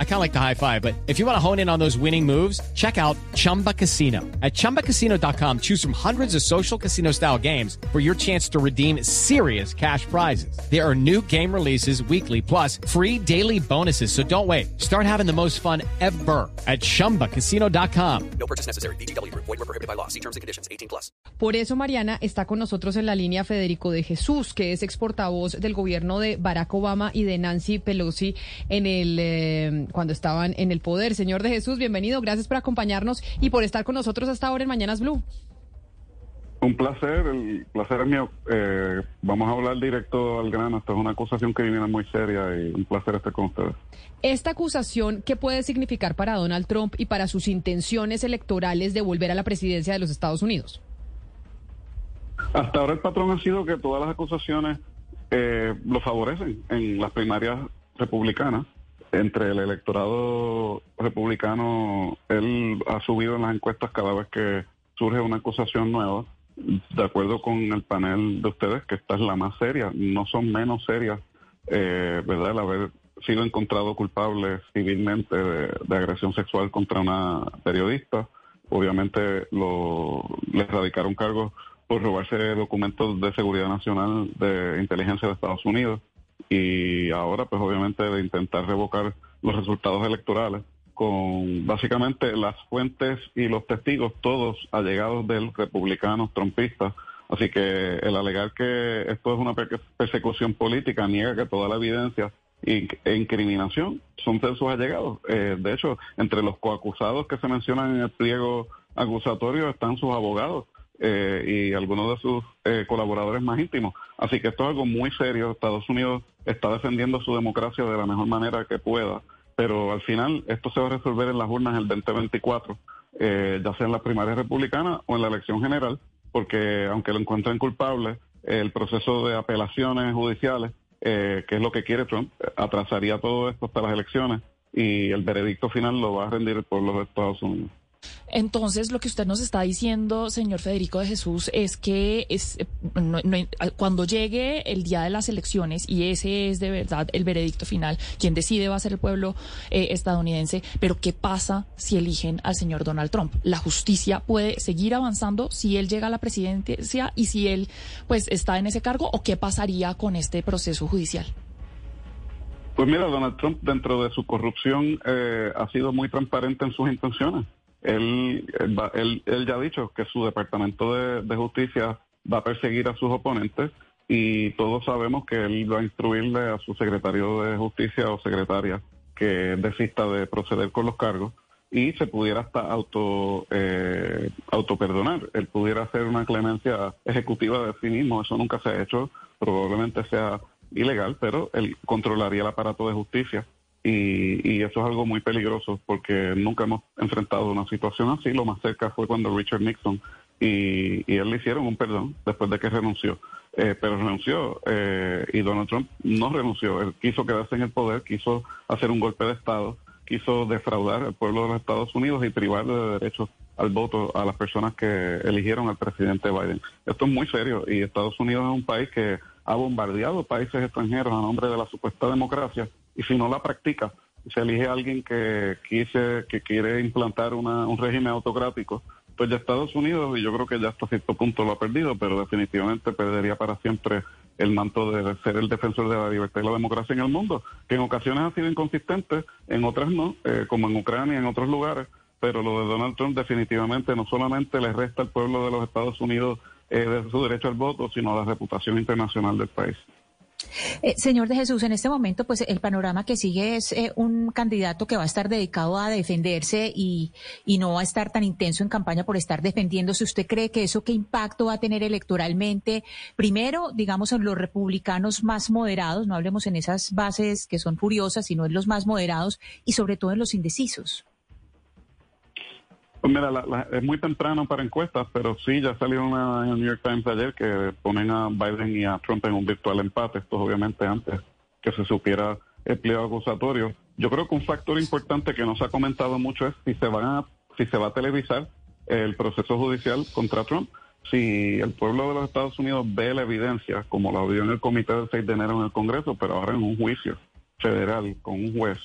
I kind of like the high five, but if you want to hone in on those winning moves, check out Chumba Casino. At ChumbaCasino.com, choose from hundreds of social casino style games for your chance to redeem serious cash prizes. There are new game releases weekly, plus free daily bonuses. So don't wait. Start having the most fun ever at ChumbaCasino.com. No purchase necessary. BGW. Void were prohibited by law. See terms and conditions. 18 plus. Por eso, Mariana, está con nosotros en la línea Federico de Jesús, que es ex portavoz del gobierno de Barack Obama y de Nancy Pelosi en el eh, cuando estaban en el poder. Señor de Jesús, bienvenido. Gracias por acompañarnos y por estar con nosotros hasta ahora en Mañanas Blue. Un placer, el placer es mío. Eh, vamos a hablar directo al grano. Esta es una acusación que viene muy seria y un placer estar con ustedes. Esta acusación, ¿qué puede significar para Donald Trump y para sus intenciones electorales de volver a la presidencia de los Estados Unidos? Hasta ahora el patrón ha sido que todas las acusaciones eh, lo favorecen en las primarias republicanas. Entre el electorado republicano, él ha subido en las encuestas cada vez que surge una acusación nueva. De acuerdo con el panel de ustedes, que esta es la más seria, no son menos serias, eh, ¿verdad? El haber sido encontrado culpable civilmente de, agresión sexual contra una periodista. Obviamente lo, le radicaron cargos por robarse documentos de seguridad nacional de inteligencia de Estados Unidos y ahora pues obviamente de intentar revocar los resultados electorales con básicamente las fuentes y los testigos todos allegados del republicano trompistas. Así que el alegar que esto es una persecución política niega que toda la evidencia e incriminación son de sus allegados. Eh, de hecho, entre los coacusados que se mencionan en el pliego acusatorio están sus abogados eh, y algunos de sus eh, colaboradores más íntimos. Así que esto es algo muy serio. Estados Unidos está defendiendo su democracia de la mejor manera que pueda, pero al final esto se va a resolver en las urnas el 2024, eh, ya sea en la primaria republicana o en la elección general, porque aunque lo encuentren culpable, el proceso de apelaciones judiciales, que es lo que quiere Trump, atrasaría todo esto hasta las elecciones y el veredicto final lo va a rendir el pueblo de Estados Unidos. Entonces, lo que usted nos está diciendo, señor Federico de Jesús, es que es, cuando llegue el día de las elecciones, y ese es de verdad el veredicto final, quien decide va a ser el pueblo eh, estadounidense, pero ¿qué pasa si eligen al señor Donald Trump? ¿La justicia puede seguir avanzando si él llega a la presidencia y si él pues está en ese cargo? ¿O qué pasaría con este proceso judicial? Pues mira, Donald Trump dentro de su corrupción eh, ha sido muy transparente en sus intenciones. Él, él, él, ya ha dicho que su departamento de, justicia va a perseguir a sus oponentes y todos sabemos que él va a instruirle a su secretario de justicia o secretaria que desista de proceder con los cargos y se pudiera hasta auto eh, autoperdonar. Él pudiera hacer una clemencia ejecutiva de sí mismo. Eso nunca se ha hecho. Probablemente sea ilegal, pero él controlaría el aparato de justicia y, eso es algo muy peligroso porque nunca hemos enfrentado una situación así. Lo más cerca fue cuando Richard Nixon y, él le hicieron un perdón después de que renunció. Eh, pero renunció eh, y Donald Trump no renunció. Él quiso quedarse en el poder, quiso hacer un golpe de Estado, quiso defraudar al pueblo de los Estados Unidos y privarle de derechos al voto a las personas que eligieron al presidente Biden. Esto es muy serio y Estados Unidos es un país que ha bombardeado países extranjeros a nombre de la supuesta democracia y si no la practica, se elige a alguien que, quise, que quiere implantar un régimen autocrático, pues ya Estados Unidos, y yo creo que ya hasta cierto punto lo ha perdido, pero definitivamente perdería para siempre el manto de ser el defensor de la libertad y la democracia en el mundo, que en ocasiones ha sido inconsistente, en otras no, eh, como en Ucrania y en otros lugares, pero lo de Donald Trump definitivamente no solamente le resta al pueblo de los Estados Unidos eh, de su derecho al voto, sino a la reputación internacional del país. Eh, señor de Jesús, en este momento, pues el panorama que sigue es eh, un candidato que va a estar dedicado a defenderse y, y, no va a estar tan intenso en campaña por estar defendiéndose. ¿Usted cree que eso qué impacto va a tener electoralmente? Primero, digamos, en los republicanos más moderados, no hablemos en esas bases que son furiosas, sino en los más moderados y sobre todo en los indecisos. Pues mira, es muy temprano para encuestas, pero sí, ya salió una en el New York Times ayer que ponen a Biden y a Trump en un virtual empate. Esto obviamente antes que se supiera el pliego acusatorio. Yo creo que un factor importante que no se ha comentado mucho es si se, van a, si se va a televisar el proceso judicial contra Trump. si el pueblo de los Estados Unidos ve la evidencia, como la vio en el comité del 6 de enero en el Congreso, pero ahora en un juicio federal con un juez,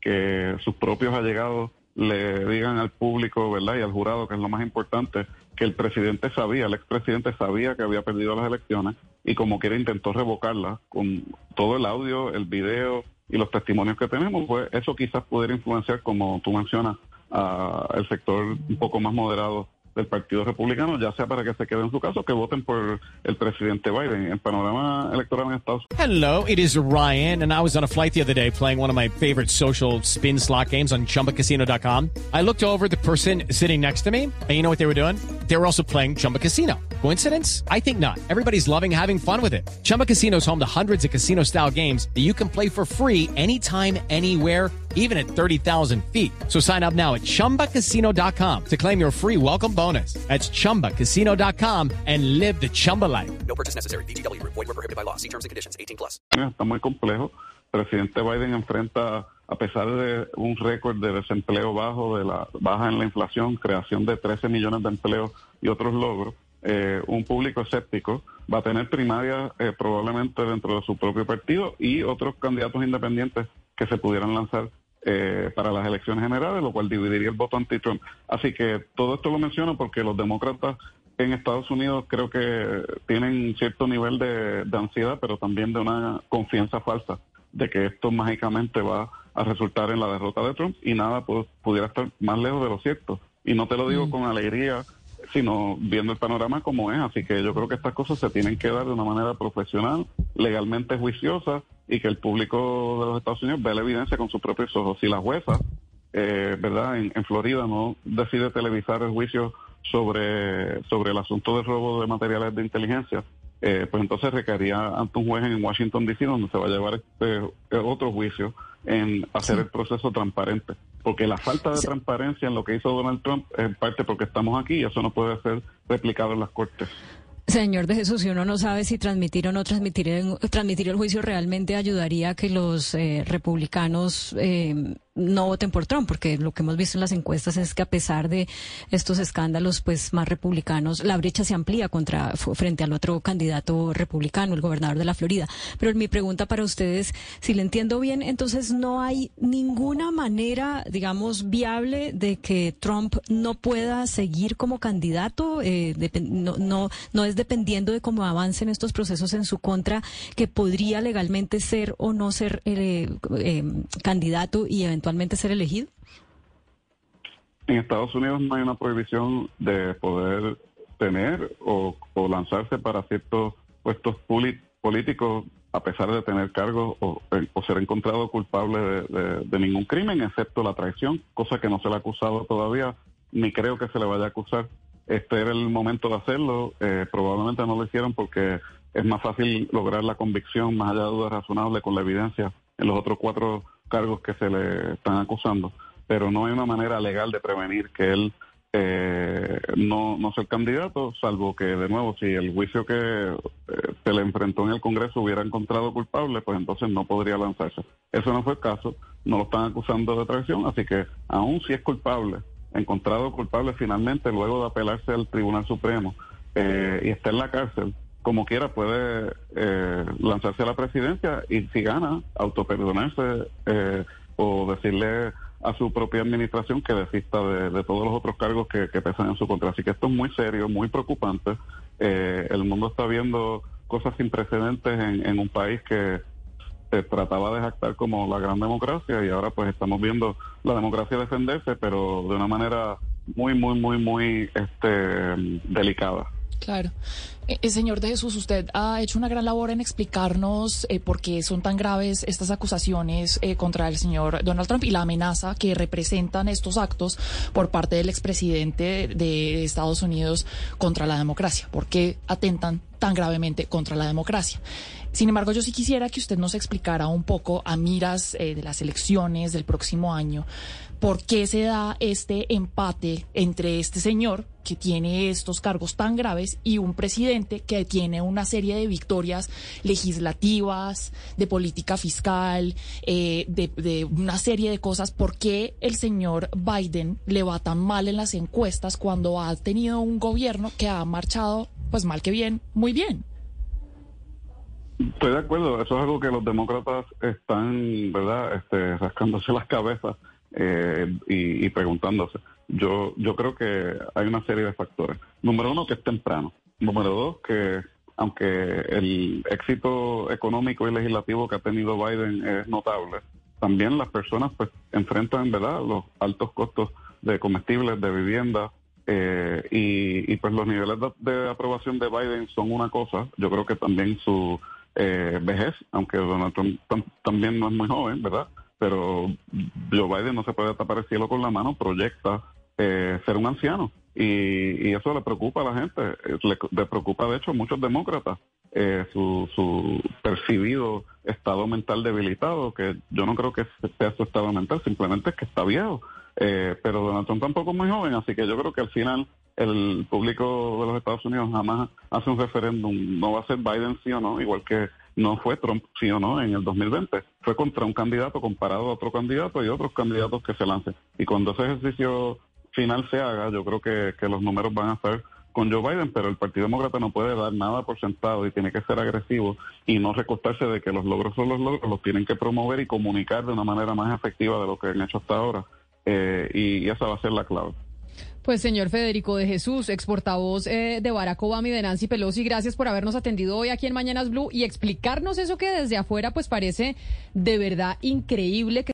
que sus propios allegados le digan al público, ¿verdad? Y al jurado, que es lo más importante, que el presidente sabía, el expresidente sabía que había perdido las elecciones y como quiera intentó revocarlas con todo el audio, el video y los testimonios que tenemos, pues eso quizás pudiera influenciar, como tú mencionas, al sector un poco más moderado del Partido Republicano, ya sea para que se queden en su caso, que voten por el presidente Biden. El panorama electoral en Estados Unidos. Hello, it is Ryan, and I was on a flight the other day playing one of my favorite social spin slot games on ChumbaCasino.com. I looked over the person sitting next to me, and you know what they were doing? They were also playing Chumba Casino. Coincidence? I think not. Everybody's loving having fun with it. Chumba Casino is home to hundreds of casino-style games that you can play for free anytime, anywhere even at 30,000 feet. So sign up now at ChumbaCasino.com to claim your free welcome bonus. That's ChumbaCasino.com and live the Chumba life. No purchase necessary. BGW. Void were prohibited by law. See terms and conditions. 18 plus. Está muy complejo. Presidente Biden enfrenta, a pesar de un récord de desempleo bajo, de la baja en la inflación, creación de 13 millones de empleos y otros logros, eh, un público escéptico, va a tener primarias eh, probablemente dentro de su propio partido y otros candidatos independientes que se pudieran lanzar eh, para las elecciones generales, lo cual dividiría el voto anti-Trump. Así que todo esto lo menciono porque los demócratas en Estados Unidos creo que tienen cierto nivel de, ansiedad, pero también de una confianza falsa de que esto mágicamente va a resultar en la derrota de Trump y nada pues, pudiera estar más lejos de lo cierto. Y no te lo digo mm. con alegría sino viendo el panorama como es. Así que yo creo que estas cosas se tienen que dar de una manera profesional, legalmente juiciosa y que el público de los Estados Unidos vea la evidencia con sus propios ojos. Si la jueza, eh, ¿verdad?, en, Florida no decide televisar el juicio sobre, sobre el asunto del robo de materiales de inteligencia, eh, pues entonces requería ante un juez en Washington DC donde se va a llevar este otro juicio en hacer el proceso transparente. Porque la falta de transparencia en lo que hizo Donald Trump es en parte porque estamos aquí y eso no puede ser replicado en las cortes. Señor de Jesús, si uno no sabe si transmitir o no transmitir, transmitir el juicio realmente ayudaría a que los eh, republicanos eh, no voten por Trump, porque lo que hemos visto en las encuestas es que a pesar de estos escándalos, pues más republicanos, la brecha se amplía contra frente al otro candidato republicano, el gobernador de la Florida. Pero mi pregunta para ustedes, si le entiendo bien, entonces no hay ninguna manera, digamos, viable de que Trump no pueda seguir como candidato, eh, no, no, no es dependiendo de cómo avancen estos procesos en su contra, que podría legalmente ser o no ser eh, eh, candidato y eventualmente eventualmente ser elegido? En Estados Unidos no hay una prohibición de poder tener o, lanzarse para ciertos puestos políticos a pesar de tener cargos o, ser encontrado culpable de, ningún crimen, excepto la traición, cosa que no se le ha acusado todavía, ni creo que se le vaya a acusar. Este era el momento de hacerlo, eh, probablemente no lo hicieron porque es más fácil lograr la convicción más allá de dudas razonables con la evidencia en los otros cuatro cargos que se le están acusando, pero no hay una manera legal de prevenir que él eh, no, no sea el candidato, salvo que, de nuevo, si el juicio que eh, se le enfrentó en el Congreso hubiera encontrado culpable, pues entonces no podría lanzarse. Eso no fue el caso, no lo están acusando de traición, así que aún si es culpable, encontrado culpable finalmente luego de apelarse al Tribunal Supremo eh, y está en la cárcel, como quiera puede eh, lanzarse a la presidencia y si gana, autoperdonarse eh, o decirle a su propia administración que desista de, todos los otros cargos que, pesan en su contra. Así que esto es muy serio, muy preocupante. Eh, el mundo está viendo cosas sin precedentes en, un país que se trataba de jactar como la gran democracia y ahora pues estamos viendo la democracia defenderse, pero de una manera muy, muy, muy, muy este, delicada. Claro. Eh, eh, señor de Jesús, usted ha hecho una gran labor en explicarnos eh, por qué son tan graves estas acusaciones contra el señor Donald Trump y la amenaza que representan estos actos por parte del expresidente de Estados Unidos contra la democracia. ¿Por qué atentan tan gravemente contra la democracia? Sin embargo, yo sí quisiera que usted nos explicara un poco a miras de las elecciones del próximo año por qué se da este empate entre este señor que tiene estos cargos tan graves y un presidente que tiene una serie de victorias legislativas, de política fiscal, eh, de, una serie de cosas. ¿Por qué el señor Biden le va tan mal en las encuestas cuando ha tenido un gobierno que ha marchado, pues mal que bien, muy bien? Estoy de acuerdo, eso es algo que los demócratas están, ¿verdad?, este, rascándose las cabezas eh, y, preguntándose. Yo, yo creo que hay una serie de factores. Número uno, que es temprano. Número dos, que aunque el éxito económico y legislativo que ha tenido Biden es notable, también las personas pues enfrentan, ¿verdad?, los altos costos de comestibles, de vivienda, eh, y, pues los niveles de, de, aprobación de Biden son una cosa. Yo creo que también su eh, vejez, aunque Donald Trump también no es muy joven, ¿verdad? Pero Joe Biden no se puede tapar el cielo con la mano, proyecta eh, ser un anciano. Y, eso le preocupa a la gente, le, le preocupa de hecho a muchos demócratas eh, su, su percibido estado mental debilitado, que yo no creo que sea su estado mental, simplemente es que está viejo. Eh, pero Donald Trump tampoco es muy joven, así que yo creo que al final el público de los Estados Unidos jamás hace un referéndum, no va a ser Biden sí o no, igual que no fue Trump sí o no en el 2020, fue contra un candidato comparado a otro candidato y otros candidatos que se lancen. Y cuando ese ejercicio final se haga, yo creo que, que los números van a estar con Joe Biden, pero el Partido Demócrata no puede dar nada por sentado y tiene que ser agresivo y no recostarse de que los logros son los logros, los tienen que promover y comunicar de una manera más efectiva de lo que han hecho hasta ahora. Eh, y esa va a ser la clave. Pues señor Federico de Jesús, ex portavoz eh, de Barack Obama y de Nancy Pelosi, gracias por habernos atendido hoy aquí en Mañanas Blue y explicarnos eso que desde afuera pues parece de verdad increíble. Que...